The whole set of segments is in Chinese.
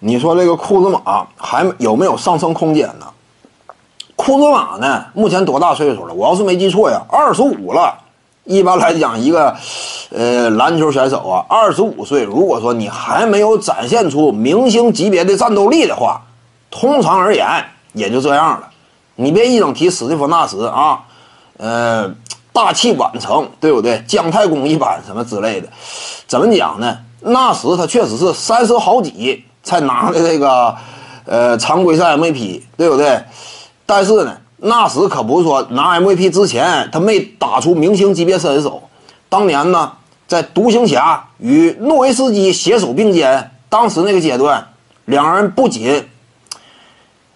你说这个库兹马还有没有上升空间呢？库兹马呢，目前多大岁数了？我要是没记错呀，二十五了。一般来讲，一个呃篮球选手啊，二十五岁，如果说你还没有展现出明星级别的战斗力的话，通常而言也就这样了。你别一整提史蒂夫纳什啊，呃，大器晚成，对不对？姜太公一般什么之类的，怎么讲呢？纳什他确实是三十好几才拿的这个呃常规赛 MVP，对不对？但是呢，纳什可不是说拿 MVP 之前他没打出明星级别身手。当年呢，在独行侠与诺维斯基携手并肩，当时那个阶段，两人不仅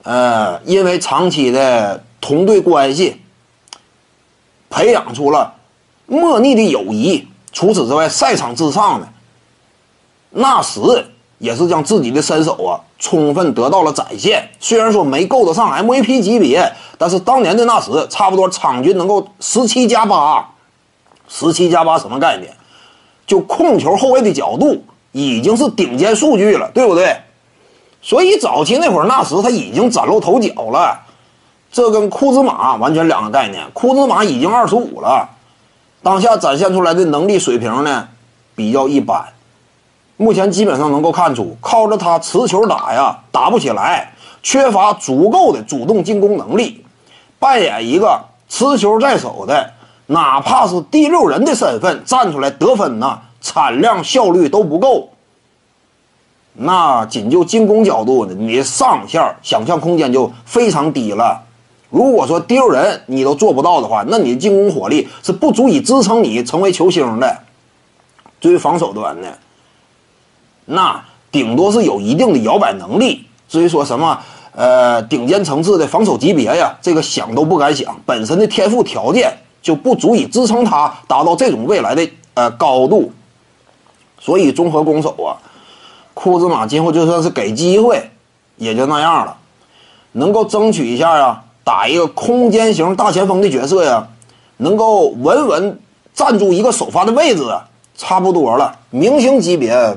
呃因为长期的同队关系，培养出了莫逆的友谊。除此之外，赛场之上呢，纳什也是将自己的身手啊充分得到了展现。虽然说没够得上 MVP 级别，但是当年的纳什差不多场均能够十七加八，十七加八什么概念？就控球后卫的角度已经是顶尖数据了，对不对？所以早期那会儿纳什他已经崭露头角了，这跟库兹马完全两个概念。库兹马已经二十五了。当下展现出来的能力水平呢，比较一般。目前基本上能够看出，靠着他持球打呀，打不起来，缺乏足够的主动进攻能力。扮演一个持球在手的，哪怕是第六人的身份站出来得分呢，产量效率都不够。那仅就进攻角度呢，你上限想象空间就非常低了。如果说第六人你都做不到的话，那你的进攻火力是不足以支撑你成为球星的。至于防守端呢，那顶多是有一定的摇摆能力。至于说什么呃顶尖层次的防守级别呀，这个想都不敢想。本身的天赋条件就不足以支撑他达到这种未来的呃高度。所以综合攻守啊，库兹马今后就算是给机会，也就那样了，能够争取一下呀。打一个空间型大前锋的角色呀，能够稳稳站住一个首发的位置，差不多了。明星级别